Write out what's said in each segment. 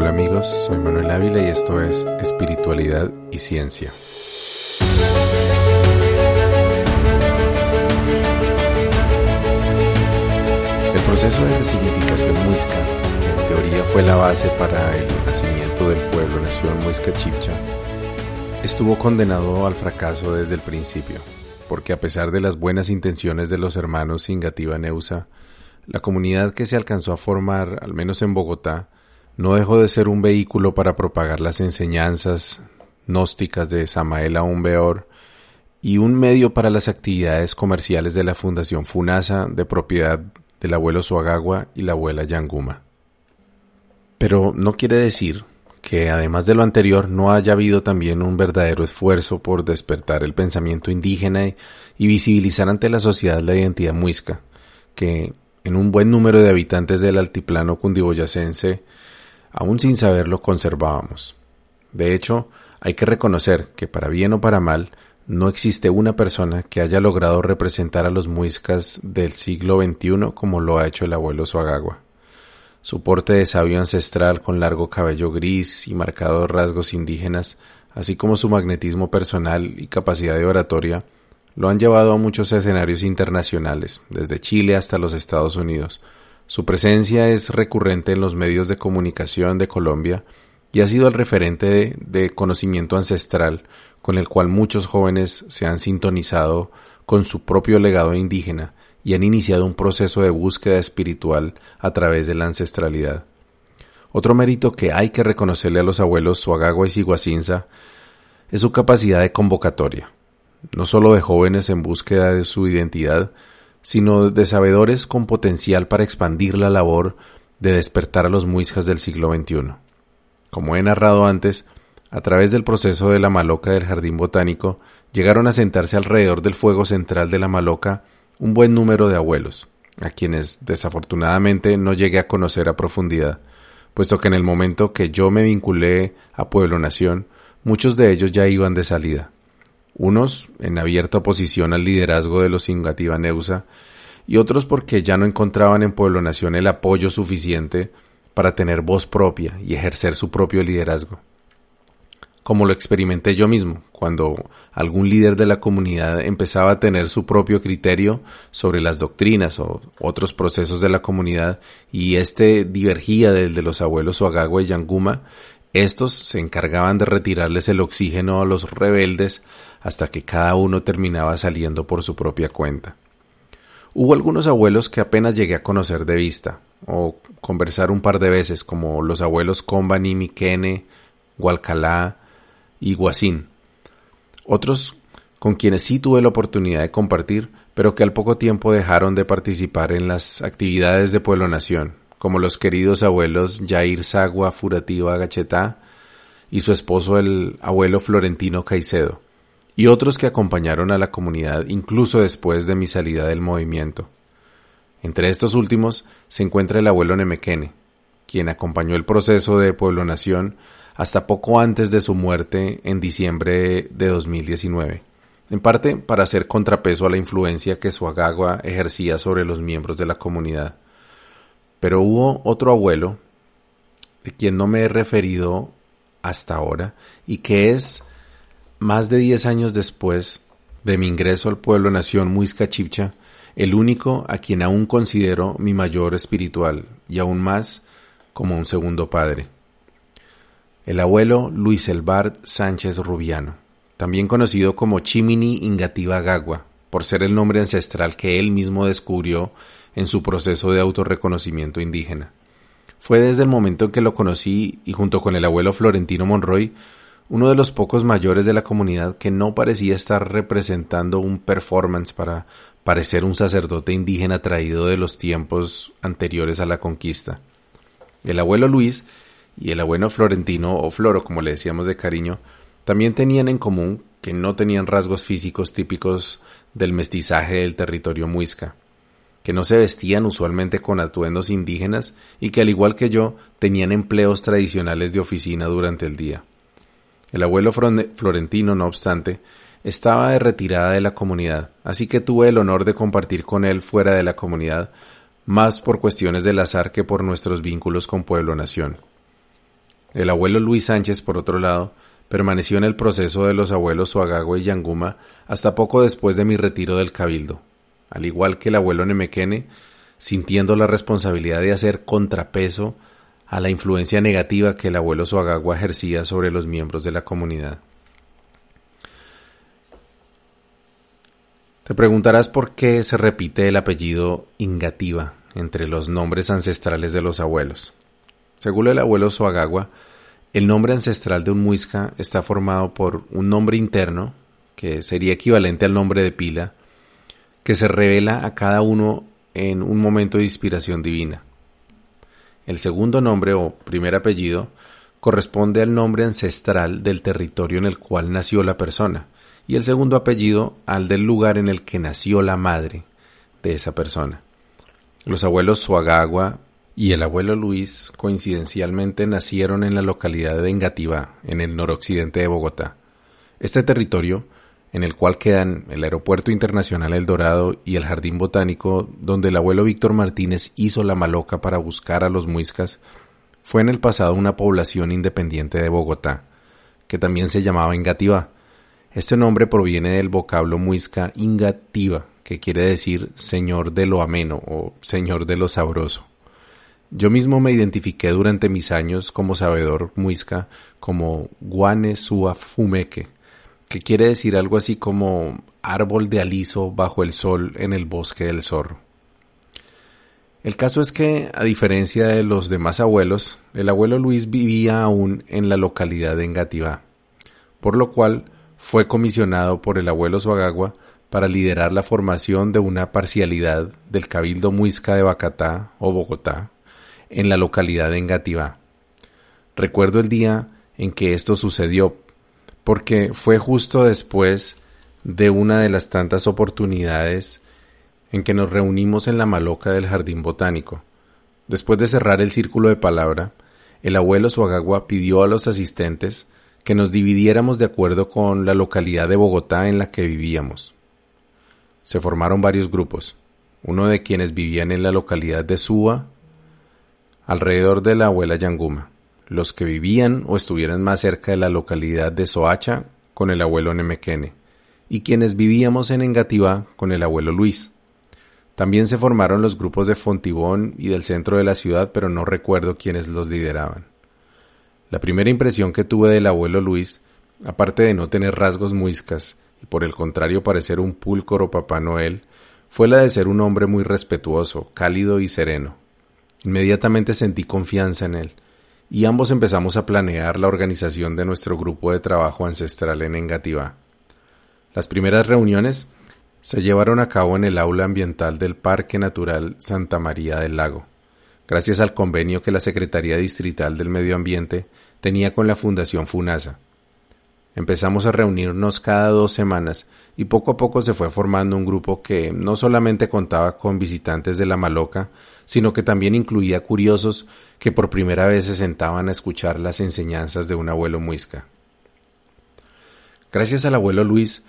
Hola amigos, soy Manuel Ávila y esto es Espiritualidad y Ciencia. El proceso de resignificación muisca, en teoría fue la base para el nacimiento del pueblo-nación muisca chipcha, estuvo condenado al fracaso desde el principio, porque a pesar de las buenas intenciones de los hermanos Singativa Neusa, la comunidad que se alcanzó a formar, al menos en Bogotá, no dejó de ser un vehículo para propagar las enseñanzas gnósticas de Samael Aún Beor y un medio para las actividades comerciales de la Fundación FUNASA de propiedad del abuelo Suagagua y la abuela Yanguma. Pero no quiere decir que además de lo anterior no haya habido también un verdadero esfuerzo por despertar el pensamiento indígena y visibilizar ante la sociedad la identidad muisca, que en un buen número de habitantes del altiplano cundiboyacense aún sin saberlo conservábamos. De hecho, hay que reconocer que para bien o para mal, no existe una persona que haya logrado representar a los muiscas del siglo XXI como lo ha hecho el abuelo Suagagua. Su porte de sabio ancestral con largo cabello gris y marcados rasgos indígenas, así como su magnetismo personal y capacidad de oratoria, lo han llevado a muchos escenarios internacionales, desde Chile hasta los Estados Unidos, su presencia es recurrente en los medios de comunicación de Colombia y ha sido el referente de, conocimiento ancestral con el cual muchos jóvenes se han sintonizado con su propio legado indígena y han iniciado un proceso de búsqueda espiritual a través de la ancestralidad. Otro mérito que hay que reconocerle a los abuelos Suagagua y Siguacinza es su capacidad de convocatoria, no solo de jóvenes en búsqueda de su identidad, sino de sabedores con potencial para expandir la labor de despertar a los muiscas del siglo XXI. Como he narrado antes, a través del proceso de la maloca del jardín botánico, llegaron a sentarse alrededor del fuego central de la maloca un buen número de abuelos, a quienes desafortunadamente no llegué a conocer a profundidad, puesto que en el momento que yo me vinculé a Pueblo Nación, muchos de ellos ya iban de salida unos en abierta oposición al liderazgo de los Ingativa Neusa y otros porque ya no encontraban en Pueblo Nación el apoyo suficiente para tener voz propia y ejercer su propio liderazgo. Como lo experimenté yo mismo, cuando algún líder de la comunidad empezaba a tener su propio criterio sobre las doctrinas o otros procesos de la comunidad y éste divergía del de los abuelos Oagagua y Yanguma, estos se encargaban de retirarles el oxígeno a los rebeldes hasta que cada uno terminaba saliendo por su propia cuenta. Hubo algunos abuelos que apenas llegué a conocer de vista, o conversar un par de veces, como los abuelos Combani, Miquene, Gualcalá y Guasín. Otros con quienes sí tuve la oportunidad de compartir, pero que al poco tiempo dejaron de participar en las actividades de Pueblo Nación, como los queridos abuelos Jair Sagua Furativa Gachetá y su esposo el abuelo Florentino Caicedo, y otros que acompañaron a la comunidad incluso después de mi salida del movimiento. Entre estos últimos se encuentra el abuelo Nemequene, quien acompañó el proceso de Pueblo Nación hasta poco antes de su muerte en diciembre de 2019, en parte para hacer contrapeso a la influencia que su agagua ejercía sobre los miembros de la comunidad. Pero hubo otro abuelo, de quien no me he referido hasta ahora, y que es, más de diez años después de mi ingreso al pueblo nación Muisca Chipcha, el único a quien aún considero mi mayor espiritual, y aún más como un segundo padre. El abuelo Luis Elbart Sánchez Rubiano, también conocido como Chimini Ingativa Gagua, por ser el nombre ancestral que él mismo descubrió en su proceso de autorreconocimiento indígena. Fue desde el momento en que lo conocí y junto con el abuelo Florentino Monroy, uno de los pocos mayores de la comunidad que no parecía estar representando un performance para parecer un sacerdote indígena traído de los tiempos anteriores a la conquista. El abuelo Luis y el abuelo Florentino, o Floro como le decíamos de cariño, también tenían en común que no tenían rasgos físicos típicos del mestizaje del territorio muisca que no se vestían usualmente con atuendos indígenas y que al igual que yo tenían empleos tradicionales de oficina durante el día. El abuelo Florentino, no obstante, estaba de retirada de la comunidad, así que tuve el honor de compartir con él fuera de la comunidad, más por cuestiones del azar que por nuestros vínculos con Pueblo Nación. El abuelo Luis Sánchez, por otro lado, permaneció en el proceso de los abuelos Suagagua y Yanguma hasta poco después de mi retiro del cabildo. Al igual que el abuelo Nemequene, sintiendo la responsabilidad de hacer contrapeso a la influencia negativa que el abuelo Suagagua ejercía sobre los miembros de la comunidad. Te preguntarás por qué se repite el apellido Ingativa entre los nombres ancestrales de los abuelos. Según el abuelo Suagagua, el nombre ancestral de un muisca está formado por un nombre interno, que sería equivalente al nombre de pila, que se revela a cada uno en un momento de inspiración divina. El segundo nombre o primer apellido corresponde al nombre ancestral del territorio en el cual nació la persona, y el segundo apellido al del lugar en el que nació la madre de esa persona. Los abuelos Suagagua y el abuelo Luis coincidencialmente nacieron en la localidad de Engativá, en el noroccidente de Bogotá. Este territorio en el cual quedan el Aeropuerto Internacional El Dorado y el Jardín Botánico, donde el abuelo Víctor Martínez hizo la maloca para buscar a los muiscas, fue en el pasado una población independiente de Bogotá, que también se llamaba Ingativá. Este nombre proviene del vocablo muisca ingativa, que quiere decir señor de lo ameno o señor de lo sabroso. Yo mismo me identifiqué durante mis años como sabedor muisca como Guane Sua Fumeque, que quiere decir algo así como árbol de aliso bajo el sol en el bosque del zorro. El caso es que, a diferencia de los demás abuelos, el abuelo Luis vivía aún en la localidad de Engativá, por lo cual fue comisionado por el abuelo Suagagua para liderar la formación de una parcialidad del Cabildo Muisca de Bacatá o Bogotá en la localidad de Engativá. Recuerdo el día en que esto sucedió porque fue justo después de una de las tantas oportunidades en que nos reunimos en la maloca del jardín botánico. Después de cerrar el círculo de palabra, el abuelo Suagagua pidió a los asistentes que nos dividiéramos de acuerdo con la localidad de Bogotá en la que vivíamos. Se formaron varios grupos, uno de quienes vivían en la localidad de Suba, alrededor de la abuela Yanguma, los que vivían o estuvieran más cerca de la localidad de Soacha con el abuelo Nemequene, y quienes vivíamos en Engativá con el abuelo Luis. También se formaron los grupos de Fontibón y del centro de la ciudad, pero no recuerdo quiénes los lideraban. La primera impresión que tuve del abuelo Luis, aparte de no tener rasgos muiscas y por el contrario parecer un púlcoro Papá Noel, fue la de ser un hombre muy respetuoso, cálido y sereno. Inmediatamente sentí confianza en él, y ambos empezamos a planear la organización de nuestro grupo de trabajo ancestral en Engativá. Las primeras reuniones se llevaron a cabo en el aula ambiental del Parque Natural Santa María del Lago, gracias al convenio que la Secretaría Distrital del Medio Ambiente tenía con la Fundación FUNASA. Empezamos a reunirnos cada dos semanas y poco a poco se fue formando un grupo que no solamente contaba con visitantes de la Maloca, sino que también incluía curiosos que por primera vez se sentaban a escuchar las enseñanzas de un abuelo muisca. Gracias al abuelo Luis,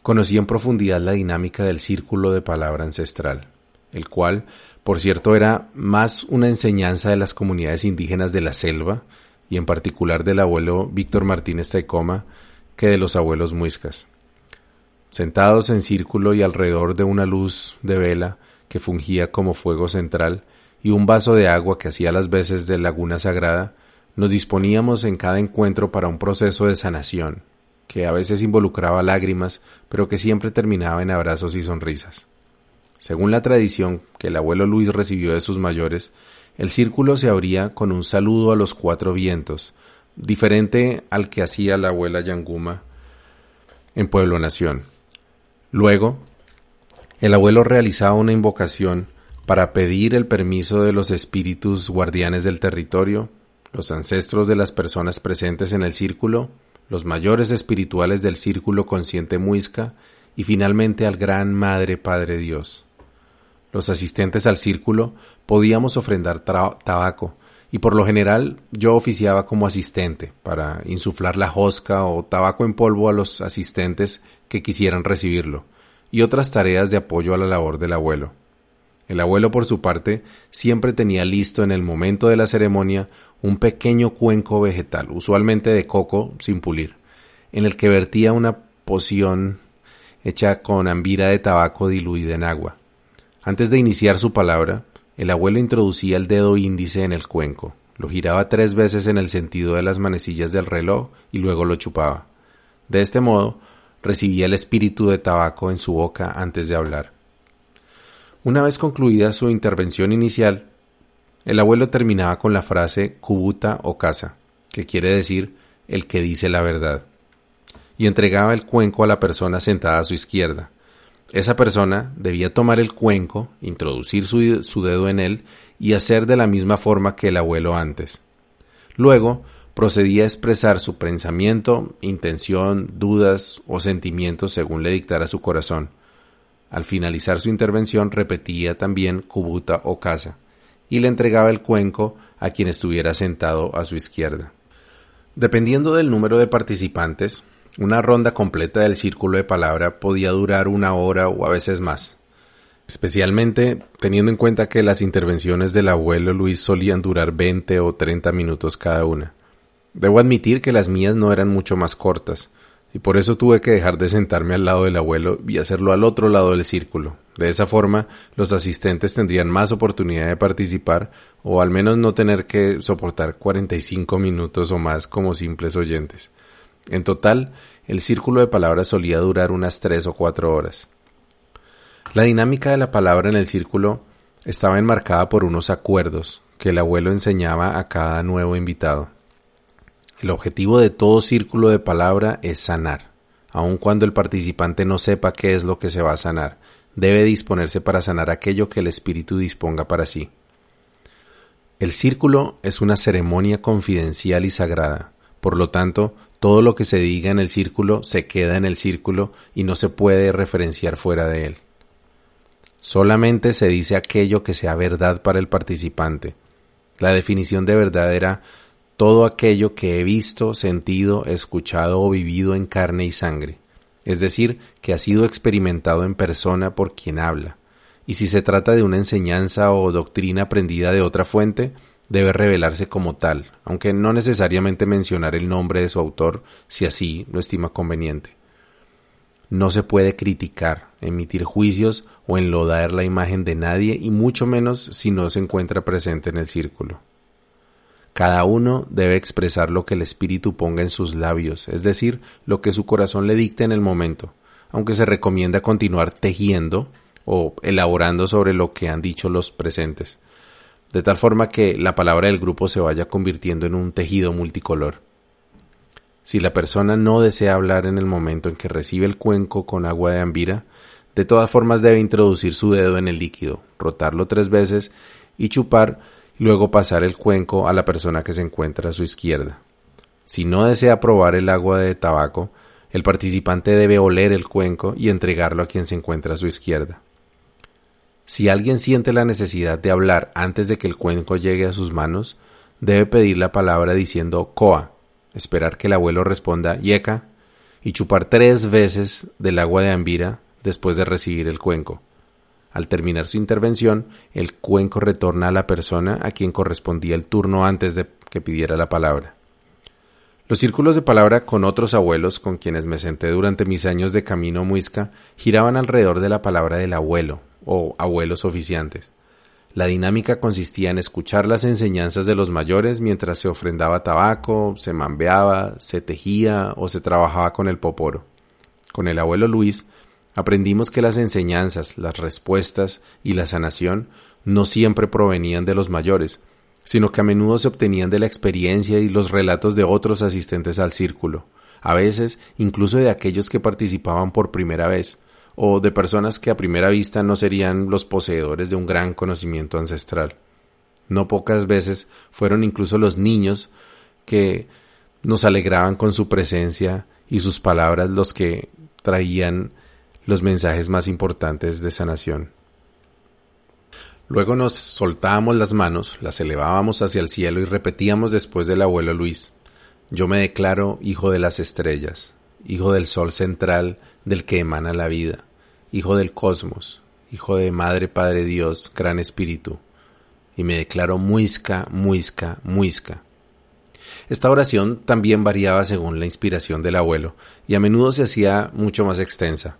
conocí en profundidad la dinámica del círculo de palabra ancestral, el cual, por cierto, era más una enseñanza de las comunidades indígenas de la selva, y en particular del abuelo Víctor Martínez Taicoma, que de los abuelos muiscas. Sentados en círculo y alrededor de una luz de vela, que fungía como fuego central, y un vaso de agua que hacía las veces de laguna sagrada, nos disponíamos en cada encuentro para un proceso de sanación, que a veces involucraba lágrimas, pero que siempre terminaba en abrazos y sonrisas. Según la tradición que el abuelo Luis recibió de sus mayores, el círculo se abría con un saludo a los cuatro vientos, diferente al que hacía la abuela Yanguma en Pueblo Nación. Luego, el abuelo realizaba una invocación para pedir el permiso de los espíritus guardianes del territorio, los ancestros de las personas presentes en el círculo, los mayores espirituales del círculo consciente muisca y finalmente al Gran Madre Padre Dios. Los asistentes al círculo podíamos ofrendar tabaco, y por lo general yo oficiaba como asistente para insuflar la hosca o tabaco en polvo a los asistentes que quisieran recibirlo y otras tareas de apoyo a la labor del abuelo. El abuelo, por su parte, siempre tenía listo en el momento de la ceremonia un pequeño cuenco vegetal, usualmente de coco sin pulir, en el que vertía una poción hecha con ambira de tabaco diluida en agua. Antes de iniciar su palabra, el abuelo introducía el dedo índice en el cuenco, lo giraba tres veces en el sentido de las manecillas del reloj y luego lo chupaba. De este modo, recibía el espíritu de tabaco en su boca antes de hablar. Una vez concluida su intervención inicial, el abuelo terminaba con la frase cubuta o casa, que quiere decir el que dice la verdad, y entregaba el cuenco a la persona sentada a su izquierda. Esa persona debía tomar el cuenco, introducir su, su dedo en él y hacer de la misma forma que el abuelo antes. Luego, procedía a expresar su pensamiento, intención, dudas o sentimientos según le dictara su corazón. Al finalizar su intervención repetía también cubuta o casa y le entregaba el cuenco a quien estuviera sentado a su izquierda. Dependiendo del número de participantes, una ronda completa del círculo de palabra podía durar una hora o a veces más, especialmente teniendo en cuenta que las intervenciones del abuelo Luis solían durar 20 o 30 minutos cada una. Debo admitir que las mías no eran mucho más cortas, y por eso tuve que dejar de sentarme al lado del abuelo y hacerlo al otro lado del círculo. De esa forma, los asistentes tendrían más oportunidad de participar o al menos no tener que soportar 45 minutos o más como simples oyentes. En total, el círculo de palabras solía durar unas tres o cuatro horas. La dinámica de la palabra en el círculo estaba enmarcada por unos acuerdos que el abuelo enseñaba a cada nuevo invitado. El objetivo de todo círculo de palabra es sanar. Aun cuando el participante no sepa qué es lo que se va a sanar, debe disponerse para sanar aquello que el espíritu disponga para sí. El círculo es una ceremonia confidencial y sagrada. Por lo tanto, todo lo que se diga en el círculo se queda en el círculo y no se puede referenciar fuera de él. Solamente se dice aquello que sea verdad para el participante. La definición de verdad era todo aquello que he visto, sentido, escuchado o vivido en carne y sangre, es decir, que ha sido experimentado en persona por quien habla. Y si se trata de una enseñanza o doctrina aprendida de otra fuente, debe revelarse como tal, aunque no necesariamente mencionar el nombre de su autor si así lo estima conveniente. No se puede criticar, emitir juicios o enlodar la imagen de nadie y mucho menos si no se encuentra presente en el círculo. Cada uno debe expresar lo que el espíritu ponga en sus labios, es decir, lo que su corazón le dicte en el momento, aunque se recomienda continuar tejiendo o elaborando sobre lo que han dicho los presentes, de tal forma que la palabra del grupo se vaya convirtiendo en un tejido multicolor. Si la persona no desea hablar en el momento en que recibe el cuenco con agua de ambira, de todas formas debe introducir su dedo en el líquido, rotarlo tres veces y chupar luego pasar el cuenco a la persona que se encuentra a su izquierda. Si no desea probar el agua de tabaco, el participante debe oler el cuenco y entregarlo a quien se encuentra a su izquierda. Si alguien siente la necesidad de hablar antes de que el cuenco llegue a sus manos, debe pedir la palabra diciendo coa, esperar que el abuelo responda yeca y chupar tres veces del agua de ambira después de recibir el cuenco. Al terminar su intervención, el cuenco retorna a la persona a quien correspondía el turno antes de que pidiera la palabra. Los círculos de palabra con otros abuelos con quienes me senté durante mis años de camino muisca giraban alrededor de la palabra del abuelo o abuelos oficiantes. La dinámica consistía en escuchar las enseñanzas de los mayores mientras se ofrendaba tabaco, se mambeaba, se tejía o se trabajaba con el poporo. Con el abuelo Luis aprendimos que las enseñanzas, las respuestas y la sanación no siempre provenían de los mayores, sino que a menudo se obtenían de la experiencia y los relatos de otros asistentes al círculo, a veces incluso de aquellos que participaban por primera vez, o de personas que a primera vista no serían los poseedores de un gran conocimiento ancestral. No pocas veces fueron incluso los niños que nos alegraban con su presencia y sus palabras los que traían los mensajes más importantes de sanación. Luego nos soltábamos las manos, las elevábamos hacia el cielo y repetíamos después del abuelo Luis, yo me declaro hijo de las estrellas, hijo del sol central del que emana la vida, hijo del cosmos, hijo de Madre Padre Dios, Gran Espíritu, y me declaro muisca, muisca, muisca, Esta oración también variaba según la inspiración del abuelo y a menudo se hacía mucho más extensa.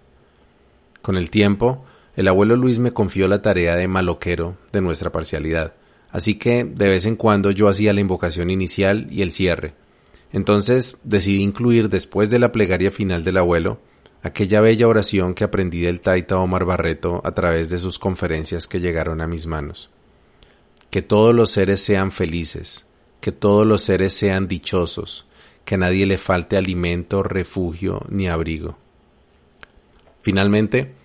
Con el tiempo, el abuelo Luis me confió la tarea de maloquero de nuestra parcialidad, así que de vez en cuando yo hacía la invocación inicial y el cierre. Entonces decidí incluir después de la plegaria final del abuelo aquella bella oración que aprendí del Taita Omar Barreto a través de sus conferencias que llegaron a mis manos. Que todos los seres sean felices, que todos los seres sean dichosos, que a nadie le falte alimento, refugio ni abrigo. Finalmente,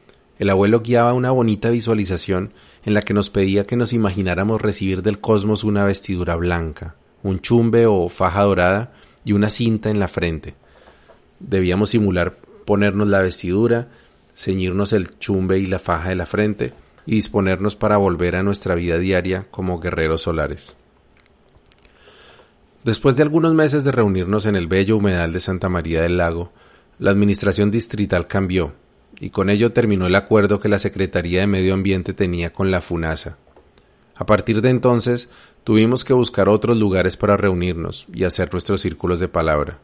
el abuelo guiaba una bonita visualización en la que nos pedía que nos imagináramos recibir del cosmos una vestidura blanca, un chumbe o faja dorada y una cinta en la frente. Debíamos simular ponernos la vestidura, ceñirnos el chumbe y la faja de la frente y disponernos para volver a nuestra vida diaria como guerreros solares. Después de algunos meses de reunirnos en el bello humedal de Santa María del Lago, la administración distrital cambió y con ello terminó el acuerdo que la Secretaría de Medio Ambiente tenía con la FUNASA. A partir de entonces tuvimos que buscar otros lugares para reunirnos y hacer nuestros círculos de palabra.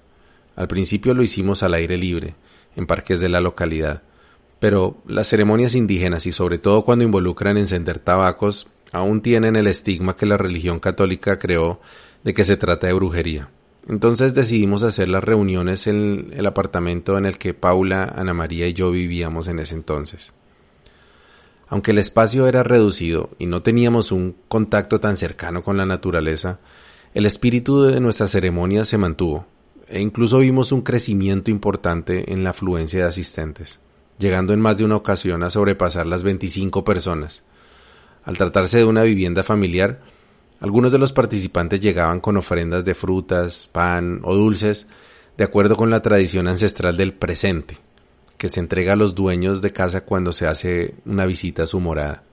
Al principio lo hicimos al aire libre, en parques de la localidad. Pero las ceremonias indígenas y sobre todo cuando involucran encender tabacos aún tienen el estigma que la religión católica creó de que se trata de brujería. Entonces decidimos hacer las reuniones en el apartamento en el que Paula, Ana María y yo vivíamos en ese entonces. Aunque el espacio era reducido y no teníamos un contacto tan cercano con la naturaleza, el espíritu de nuestra ceremonia se mantuvo, e incluso vimos un crecimiento importante en la afluencia de asistentes, llegando en más de una ocasión a sobrepasar las 25 personas. Al tratarse de una vivienda familiar, algunos de los participantes llegaban con ofrendas de frutas, pan o dulces, de acuerdo con la tradición ancestral del presente, que se entrega a los dueños de casa cuando se hace una visita a su morada.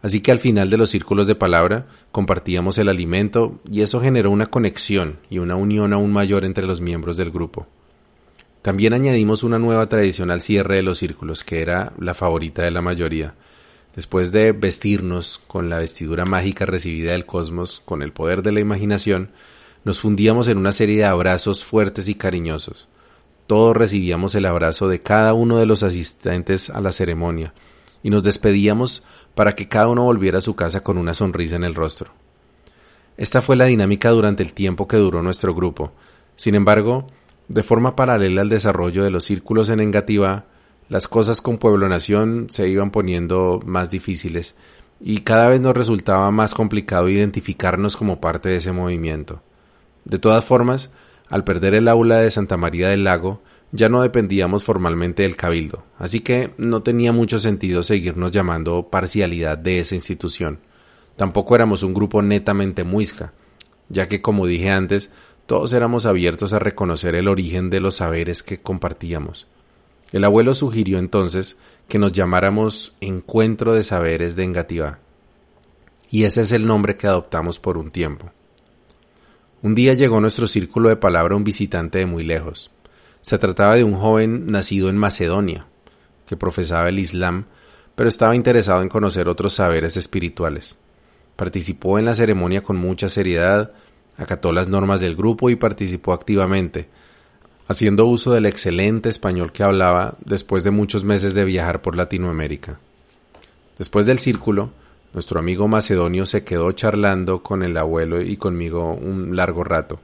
Así que al final de los círculos de palabra compartíamos el alimento y eso generó una conexión y una unión aún mayor entre los miembros del grupo. También añadimos una nueva tradición al cierre de los círculos, que era la favorita de la mayoría. Después de vestirnos con la vestidura mágica recibida del cosmos, con el poder de la imaginación, nos fundíamos en una serie de abrazos fuertes y cariñosos. Todos recibíamos el abrazo de cada uno de los asistentes a la ceremonia, y nos despedíamos para que cada uno volviera a su casa con una sonrisa en el rostro. Esta fue la dinámica durante el tiempo que duró nuestro grupo. Sin embargo, de forma paralela al desarrollo de los círculos en Engativá, las cosas con Pueblo Nación se iban poniendo más difíciles y cada vez nos resultaba más complicado identificarnos como parte de ese movimiento. De todas formas, al perder el aula de Santa María del Lago, ya no dependíamos formalmente del cabildo, así que no tenía mucho sentido seguirnos llamando parcialidad de esa institución. Tampoco éramos un grupo netamente muisca, ya que como dije antes, todos éramos abiertos a reconocer el origen de los saberes que compartíamos. El abuelo sugirió entonces que nos llamáramos Encuentro de Saberes de Engativá, y ese es el nombre que adoptamos por un tiempo. Un día llegó nuestro círculo de palabra un visitante de muy lejos. Se trataba de un joven nacido en Macedonia, que profesaba el Islam, pero estaba interesado en conocer otros saberes espirituales. Participó en la ceremonia con mucha seriedad, acató las normas del grupo y participó activamente, haciendo uso del excelente español que hablaba después de muchos meses de viajar por Latinoamérica. Después del círculo, nuestro amigo macedonio se quedó charlando con el abuelo y conmigo un largo rato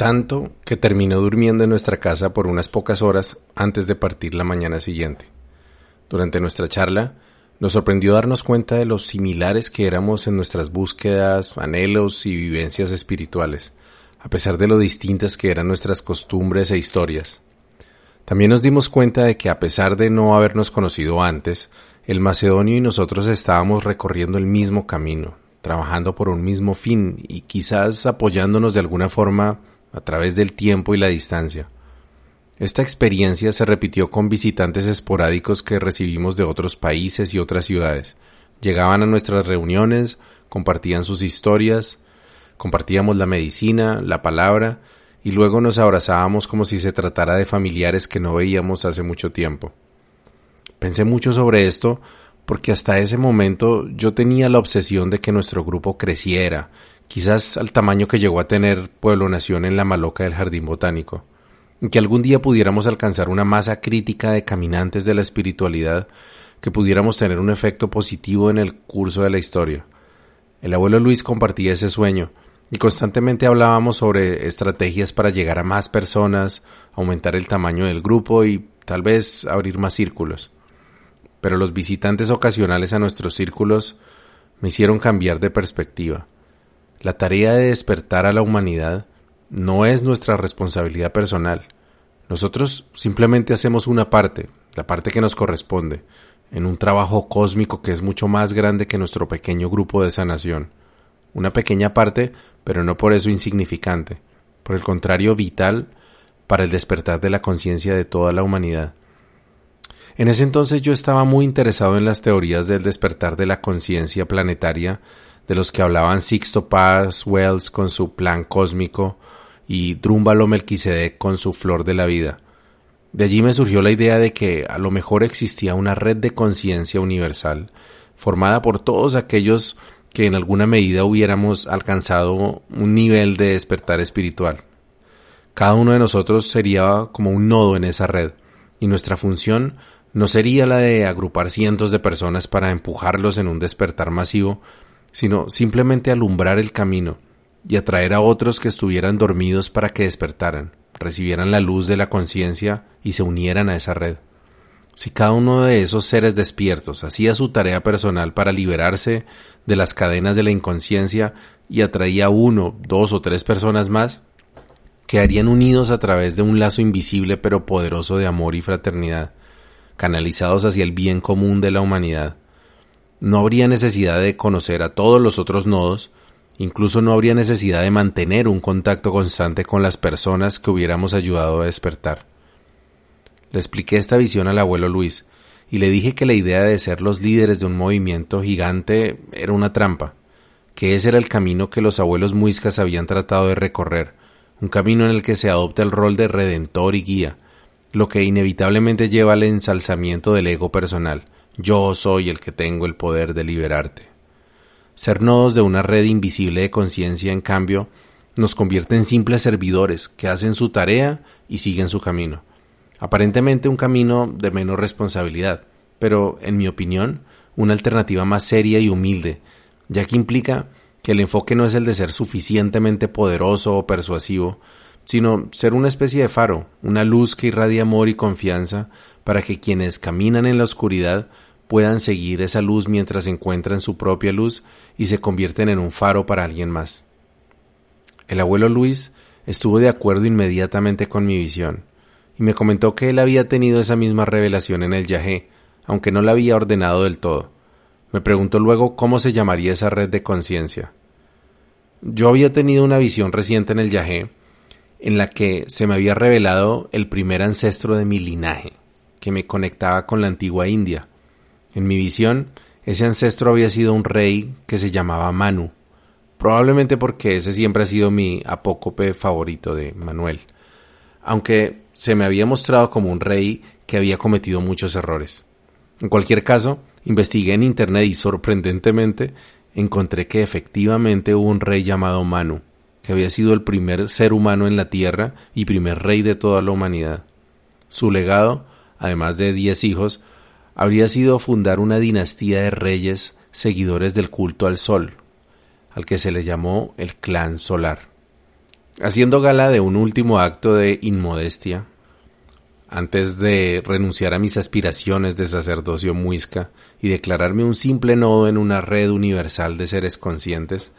tanto que terminó durmiendo en nuestra casa por unas pocas horas antes de partir la mañana siguiente. Durante nuestra charla, nos sorprendió darnos cuenta de lo similares que éramos en nuestras búsquedas, anhelos y vivencias espirituales, a pesar de lo distintas que eran nuestras costumbres e historias. También nos dimos cuenta de que a pesar de no habernos conocido antes, el macedonio y nosotros estábamos recorriendo el mismo camino, trabajando por un mismo fin y quizás apoyándonos de alguna forma a través del tiempo y la distancia. Esta experiencia se repitió con visitantes esporádicos que recibimos de otros países y otras ciudades. Llegaban a nuestras reuniones, compartían sus historias, compartíamos la medicina, la palabra, y luego nos abrazábamos como si se tratara de familiares que no veíamos hace mucho tiempo. Pensé mucho sobre esto porque hasta ese momento yo tenía la obsesión de que nuestro grupo creciera, quizás al tamaño que llegó a tener Pueblo Nación en la maloca del Jardín Botánico, y que algún día pudiéramos alcanzar una masa crítica de caminantes de la espiritualidad que pudiéramos tener un efecto positivo en el curso de la historia. El abuelo Luis compartía ese sueño, y constantemente hablábamos sobre estrategias para llegar a más personas, aumentar el tamaño del grupo y tal vez abrir más círculos. Pero los visitantes ocasionales a nuestros círculos me hicieron cambiar de perspectiva. La tarea de despertar a la humanidad no es nuestra responsabilidad personal. Nosotros simplemente hacemos una parte, la parte que nos corresponde, en un trabajo cósmico que es mucho más grande que nuestro pequeño grupo de sanación. Una pequeña parte, pero no por eso insignificante, por el contrario vital para el despertar de la conciencia de toda la humanidad. En ese entonces yo estaba muy interesado en las teorías del despertar de la conciencia planetaria de los que hablaban Sixto Paz Wells con su plan cósmico y Drúmbalo Melquisedec con su flor de la vida. De allí me surgió la idea de que a lo mejor existía una red de conciencia universal, formada por todos aquellos que en alguna medida hubiéramos alcanzado un nivel de despertar espiritual. Cada uno de nosotros sería como un nodo en esa red, y nuestra función no sería la de agrupar cientos de personas para empujarlos en un despertar masivo, sino simplemente alumbrar el camino y atraer a otros que estuvieran dormidos para que despertaran, recibieran la luz de la conciencia y se unieran a esa red. Si cada uno de esos seres despiertos hacía su tarea personal para liberarse de las cadenas de la inconsciencia y atraía a uno, dos o tres personas más, quedarían unidos a través de un lazo invisible pero poderoso de amor y fraternidad, canalizados hacia el bien común de la humanidad, no habría necesidad de conocer a todos los otros nodos, incluso no habría necesidad de mantener un contacto constante con las personas que hubiéramos ayudado a despertar. Le expliqué esta visión al abuelo Luis y le dije que la idea de ser los líderes de un movimiento gigante era una trampa, que ese era el camino que los abuelos muiscas habían tratado de recorrer, un camino en el que se adopta el rol de redentor y guía, lo que inevitablemente lleva al ensalzamiento del ego personal, yo soy el que tengo el poder de liberarte. Ser nodos de una red invisible de conciencia, en cambio, nos convierte en simples servidores que hacen su tarea y siguen su camino. Aparentemente un camino de menos responsabilidad, pero, en mi opinión, una alternativa más seria y humilde, ya que implica que el enfoque no es el de ser suficientemente poderoso o persuasivo, sino ser una especie de faro, una luz que irradia amor y confianza para que quienes caminan en la oscuridad puedan seguir esa luz mientras encuentran su propia luz y se convierten en un faro para alguien más. El abuelo Luis estuvo de acuerdo inmediatamente con mi visión, y me comentó que él había tenido esa misma revelación en el Yahé, aunque no la había ordenado del todo. Me preguntó luego cómo se llamaría esa red de conciencia. Yo había tenido una visión reciente en el Yahé, en la que se me había revelado el primer ancestro de mi linaje, que me conectaba con la antigua India, en mi visión, ese ancestro había sido un rey que se llamaba Manu, probablemente porque ese siempre ha sido mi apócope favorito de Manuel, aunque se me había mostrado como un rey que había cometido muchos errores. En cualquier caso, investigué en Internet y sorprendentemente encontré que efectivamente hubo un rey llamado Manu, que había sido el primer ser humano en la Tierra y primer rey de toda la humanidad. Su legado, además de diez hijos, habría sido fundar una dinastía de reyes seguidores del culto al sol, al que se le llamó el clan solar. Haciendo gala de un último acto de inmodestia, antes de renunciar a mis aspiraciones de sacerdocio muisca y declararme un simple nodo en una red universal de seres conscientes,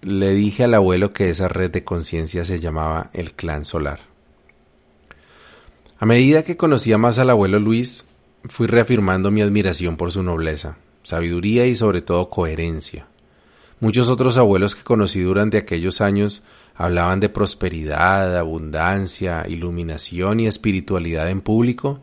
le dije al abuelo que esa red de conciencia se llamaba el clan solar. A medida que conocía más al abuelo Luis, fui reafirmando mi admiración por su nobleza, sabiduría y sobre todo coherencia. Muchos otros abuelos que conocí durante aquellos años hablaban de prosperidad, abundancia, iluminación y espiritualidad en público,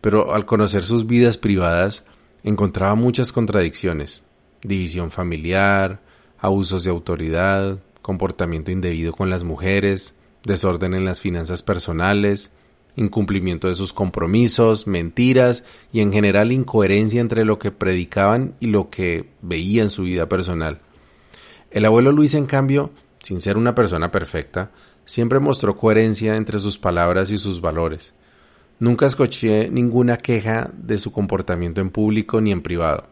pero al conocer sus vidas privadas encontraba muchas contradicciones, división familiar, abusos de autoridad, comportamiento indebido con las mujeres, desorden en las finanzas personales, incumplimiento de sus compromisos, mentiras y en general incoherencia entre lo que predicaban y lo que veía en su vida personal. El abuelo Luis, en cambio, sin ser una persona perfecta, siempre mostró coherencia entre sus palabras y sus valores. Nunca escuché ninguna queja de su comportamiento en público ni en privado.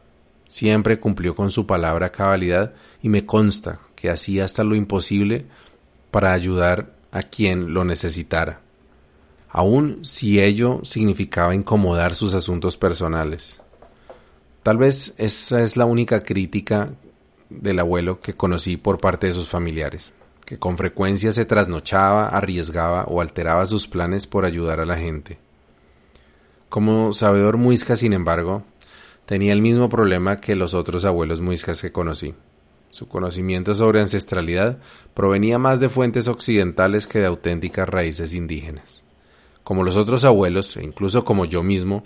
Siempre cumplió con su palabra cabalidad y me consta que hacía hasta lo imposible para ayudar a quien lo necesitara, aun si ello significaba incomodar sus asuntos personales. Tal vez esa es la única crítica del abuelo que conocí por parte de sus familiares, que con frecuencia se trasnochaba, arriesgaba o alteraba sus planes por ayudar a la gente. Como sabedor muisca, sin embargo, tenía el mismo problema que los otros abuelos muiscas que conocí. Su conocimiento sobre ancestralidad provenía más de fuentes occidentales que de auténticas raíces indígenas. Como los otros abuelos, e incluso como yo mismo,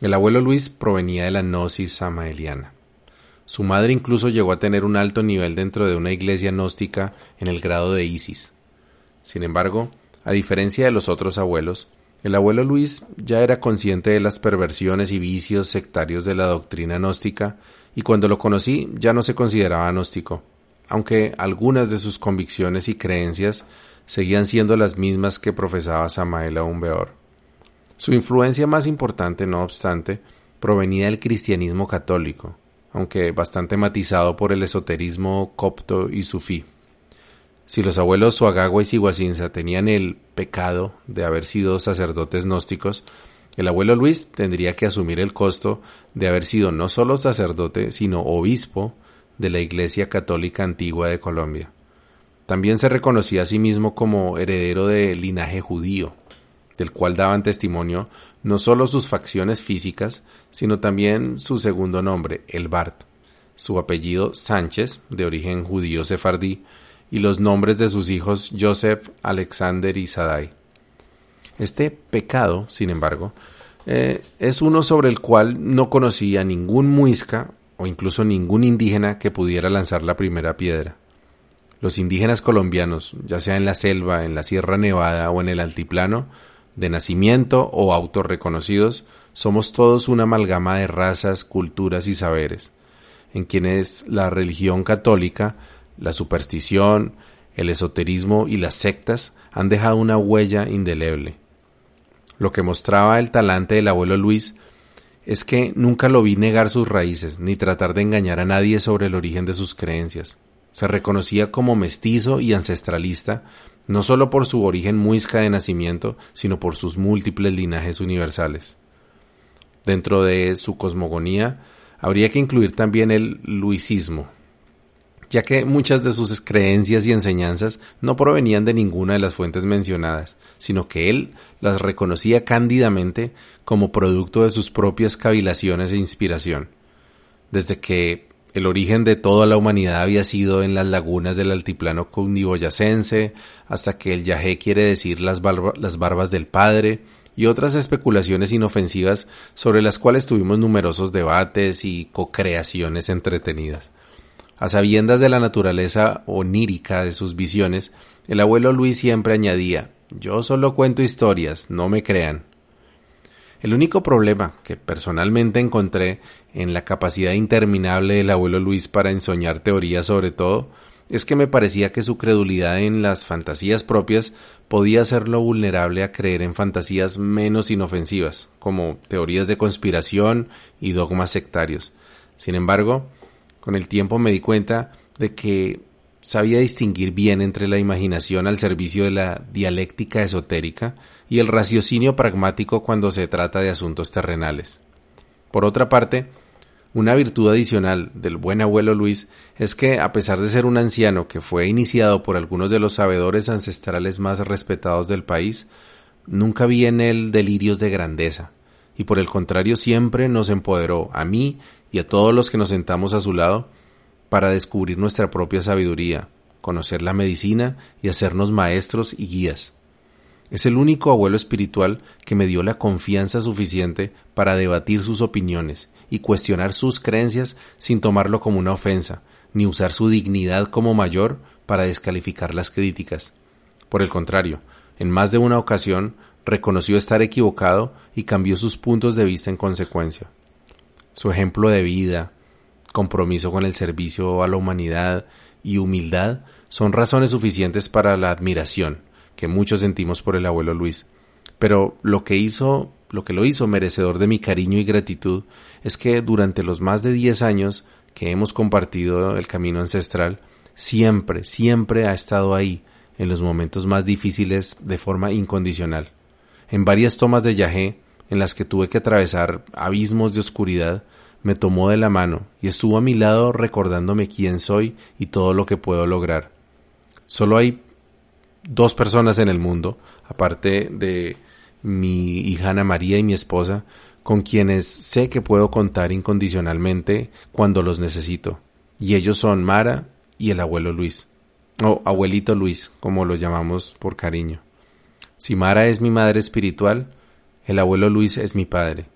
el abuelo Luis provenía de la gnosis samaeliana. Su madre incluso llegó a tener un alto nivel dentro de una iglesia gnóstica en el grado de Isis. Sin embargo, a diferencia de los otros abuelos, el abuelo Luis ya era consciente de las perversiones y vicios sectarios de la doctrina gnóstica y cuando lo conocí ya no se consideraba gnóstico, aunque algunas de sus convicciones y creencias seguían siendo las mismas que profesaba Samael Aumbeor. Su influencia más importante, no obstante, provenía del cristianismo católico, aunque bastante matizado por el esoterismo copto y sufí. Si los abuelos Suagagua y Siguacinza tenían el pecado de haber sido sacerdotes gnósticos, el abuelo Luis tendría que asumir el costo de haber sido no solo sacerdote, sino obispo de la Iglesia Católica Antigua de Colombia. También se reconocía a sí mismo como heredero del linaje judío, del cual daban testimonio no solo sus facciones físicas, sino también su segundo nombre, el Bart, su apellido Sánchez, de origen judío sefardí, y los nombres de sus hijos Joseph, Alexander y Sadai. Este pecado, sin embargo, eh, es uno sobre el cual no conocía ningún muisca o incluso ningún indígena que pudiera lanzar la primera piedra. Los indígenas colombianos, ya sea en la selva, en la Sierra Nevada o en el altiplano, de nacimiento o autorreconocidos, somos todos una amalgama de razas, culturas y saberes, en quienes la religión católica, la superstición, el esoterismo y las sectas han dejado una huella indeleble. Lo que mostraba el talante del abuelo Luis es que nunca lo vi negar sus raíces ni tratar de engañar a nadie sobre el origen de sus creencias. Se reconocía como mestizo y ancestralista no solo por su origen muisca de nacimiento, sino por sus múltiples linajes universales. Dentro de su cosmogonía habría que incluir también el luisismo, ya que muchas de sus creencias y enseñanzas no provenían de ninguna de las fuentes mencionadas, sino que él las reconocía cándidamente como producto de sus propias cavilaciones e inspiración. Desde que el origen de toda la humanidad había sido en las lagunas del altiplano cundiboyacense, hasta que el yajé quiere decir las, las barbas del padre, y otras especulaciones inofensivas sobre las cuales tuvimos numerosos debates y co-creaciones entretenidas. A sabiendas de la naturaleza onírica de sus visiones, el abuelo Luis siempre añadía Yo solo cuento historias, no me crean. El único problema que personalmente encontré en la capacidad interminable del abuelo Luis para ensoñar teorías sobre todo, es que me parecía que su credulidad en las fantasías propias podía hacerlo vulnerable a creer en fantasías menos inofensivas, como teorías de conspiración y dogmas sectarios. Sin embargo, con el tiempo me di cuenta de que sabía distinguir bien entre la imaginación al servicio de la dialéctica esotérica y el raciocinio pragmático cuando se trata de asuntos terrenales. Por otra parte, una virtud adicional del buen abuelo Luis es que, a pesar de ser un anciano que fue iniciado por algunos de los sabedores ancestrales más respetados del país, nunca vi en él delirios de grandeza, y por el contrario siempre nos empoderó a mí y a todos los que nos sentamos a su lado para descubrir nuestra propia sabiduría, conocer la medicina y hacernos maestros y guías. Es el único abuelo espiritual que me dio la confianza suficiente para debatir sus opiniones y cuestionar sus creencias sin tomarlo como una ofensa, ni usar su dignidad como mayor para descalificar las críticas. Por el contrario, en más de una ocasión reconoció estar equivocado y cambió sus puntos de vista en consecuencia. Su ejemplo de vida, compromiso con el servicio a la humanidad y humildad son razones suficientes para la admiración que muchos sentimos por el abuelo Luis. Pero lo que hizo, lo que lo hizo merecedor de mi cariño y gratitud es que durante los más de 10 años que hemos compartido el camino ancestral, siempre, siempre ha estado ahí en los momentos más difíciles de forma incondicional. En varias tomas de Yahé, en las que tuve que atravesar abismos de oscuridad, me tomó de la mano y estuvo a mi lado recordándome quién soy y todo lo que puedo lograr. Solo hay dos personas en el mundo, aparte de mi hija Ana María y mi esposa, con quienes sé que puedo contar incondicionalmente cuando los necesito. Y ellos son Mara y el abuelo Luis, o abuelito Luis, como lo llamamos por cariño. Si Mara es mi madre espiritual, el abuelo Luis es mi padre.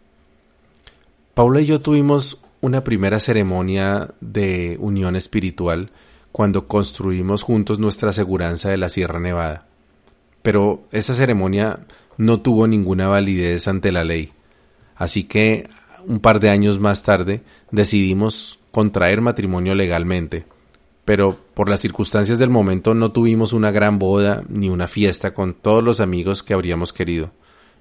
Paula y yo tuvimos una primera ceremonia de unión espiritual cuando construimos juntos nuestra aseguranza de la Sierra Nevada. Pero esa ceremonia no tuvo ninguna validez ante la ley. Así que un par de años más tarde decidimos contraer matrimonio legalmente. Pero por las circunstancias del momento no tuvimos una gran boda ni una fiesta con todos los amigos que habríamos querido.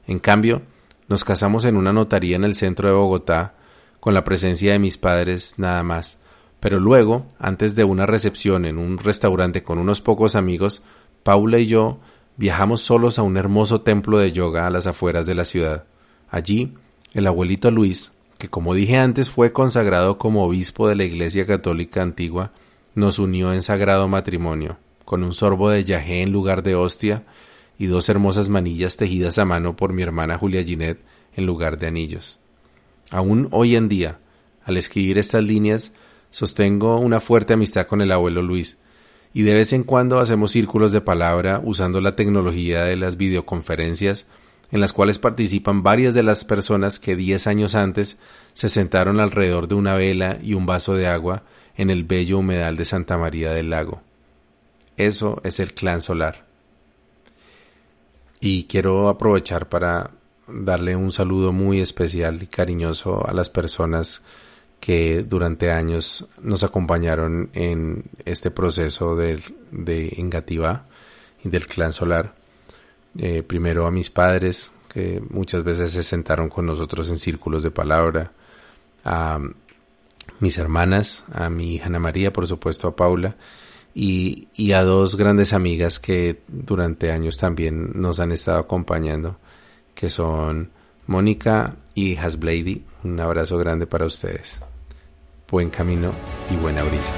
En cambio, nos casamos en una notaría en el centro de Bogotá, con la presencia de mis padres nada más, pero luego, antes de una recepción en un restaurante con unos pocos amigos, Paula y yo viajamos solos a un hermoso templo de yoga a las afueras de la ciudad. Allí, el abuelito Luis, que como dije antes fue consagrado como obispo de la Iglesia Católica Antigua, nos unió en sagrado matrimonio, con un sorbo de yagé en lugar de hostia y dos hermosas manillas tejidas a mano por mi hermana Julia Ginet en lugar de anillos. Aún hoy en día, al escribir estas líneas, Sostengo una fuerte amistad con el abuelo Luis, y de vez en cuando hacemos círculos de palabra usando la tecnología de las videoconferencias, en las cuales participan varias de las personas que diez años antes se sentaron alrededor de una vela y un vaso de agua en el bello humedal de Santa María del Lago. Eso es el clan solar. Y quiero aprovechar para darle un saludo muy especial y cariñoso a las personas que durante años nos acompañaron en este proceso de, de y del clan solar. Eh, primero a mis padres, que muchas veces se sentaron con nosotros en círculos de palabra, a mis hermanas, a mi hija Ana María, por supuesto a Paula, y, y a dos grandes amigas que durante años también nos han estado acompañando, que son Mónica y Hasblady. Un abrazo grande para ustedes buen camino y buena brisa.